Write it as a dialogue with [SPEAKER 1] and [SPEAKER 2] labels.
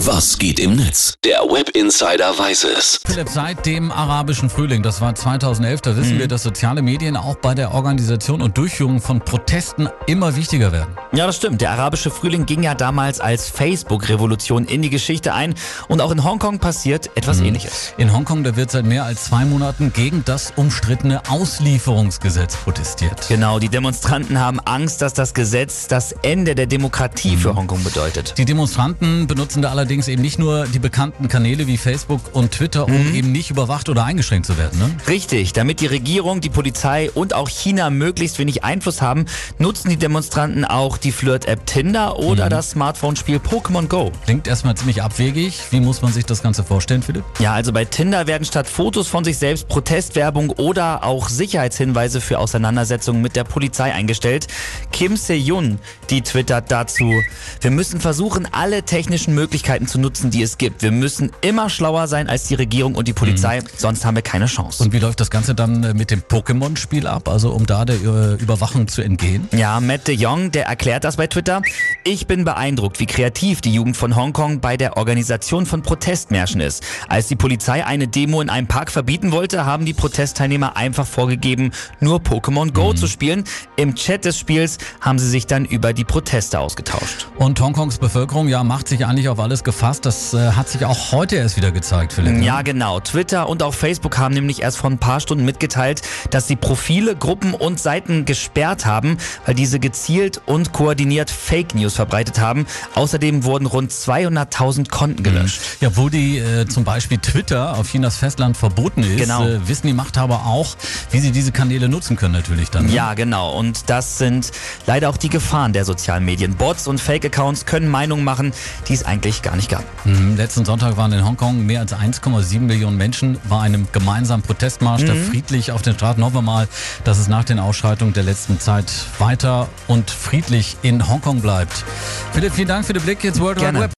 [SPEAKER 1] Was geht im Netz? Der Web Insider weiß es.
[SPEAKER 2] Philipp, seit dem arabischen Frühling, das war 2011, da wissen wir, dass soziale Medien auch bei der Organisation und Durchführung von Protesten immer wichtiger werden.
[SPEAKER 3] Ja, das stimmt. Der arabische Frühling ging ja damals als Facebook-Revolution in die Geschichte ein. Und auch in Hongkong passiert etwas Ähnliches.
[SPEAKER 2] In Hongkong, da wird seit mehr als zwei Monaten gegen das umstrittene Auslieferungsgesetz protestiert.
[SPEAKER 3] Genau, die Demonstranten haben Angst, dass das Gesetz das Ende der Demokratie für Hongkong bedeutet.
[SPEAKER 2] Die Demonstranten benutzen da allerdings eben nicht nur die bekannten Kanäle wie Facebook und Twitter, um eben nicht überwacht oder eingeschränkt zu werden. Ne?
[SPEAKER 3] Richtig, damit die Regierung, die Polizei und auch China möglichst wenig Einfluss haben, nutzen die Demonstranten auch die Flirt-App Tinder oder das Smartphone-Spiel Pokémon Go.
[SPEAKER 2] Klingt erstmal ziemlich abwegig. Wie muss man sich das Ganze vorstellen, Philipp?
[SPEAKER 3] Ja, also bei Tinder werden statt Fotos von sich selbst Protestwerbung oder auch Sicherheitshinweise für Auseinandersetzungen mit der Polizei eingestellt. Kim Se-yun, die twittert dazu, wir müssen versuchen, alle technischen Möglichkeiten zu nutzen, die es gibt. Wir müssen immer schlauer sein als die Regierung und die Polizei, sonst haben wir keine Chance.
[SPEAKER 2] Und wie läuft das Ganze dann äh, mit dem Pokémon-Spiel ab, also um da der Überwachung zu entgehen?
[SPEAKER 3] Ja, Matt de Jong, der erklärt das bei Twitter. Ich bin beeindruckt, wie kreativ die Jugend von Hongkong bei der Organisation von Protestmärschen ist. Als die Polizei eine Demo in einem Park verbieten wollte, haben die Protestteilnehmer einfach vorgegeben, nur Pokémon Go zu spielen. Im Chat des Spiels haben sie sich dann über die Proteste ausgetauscht.
[SPEAKER 2] Und Hongkongs Bevölkerung, ja, macht sich eigentlich auf alles gefasst. Das äh, hat sich auch heute erst wieder gezeigt, Philipp. ne?
[SPEAKER 3] Ja, genau. Twitter und auch Facebook haben nämlich erst vor ein paar Stunden mitgeteilt, dass sie Profile, Gruppen und Seiten gesperrt haben, weil diese gezielt und koordiniert Fake News verbreitet haben. Außerdem wurden rund 200.000 Konten gelöscht.
[SPEAKER 2] Ja, wo die äh, zum Beispiel Twitter auf Chinas Festland verboten ist,
[SPEAKER 3] Genau.
[SPEAKER 2] äh, wissen die Machthaber auch, wie sie diese Kanäle nutzen können natürlich dann. ne?
[SPEAKER 3] Ja, genau. Und das sind leider auch die Gefahren der sozialen Medien. Bots und Fake-Accounts können Meinungen machen, die es eigentlich gar nicht gab.
[SPEAKER 2] Mhm. Letzten Sonntag waren in Hongkong mehr als 1,7 Millionen Menschen bei einem gemeinsamen Protestmarsch, der friedlich auf den Straßen. Hoffen wir mal, dass es nach den Ausschreitungen der letzten Zeit weiter und friedlich in Hongkong bleibt. Philipp, vielen Dank für den Blick ins World Wide. Web.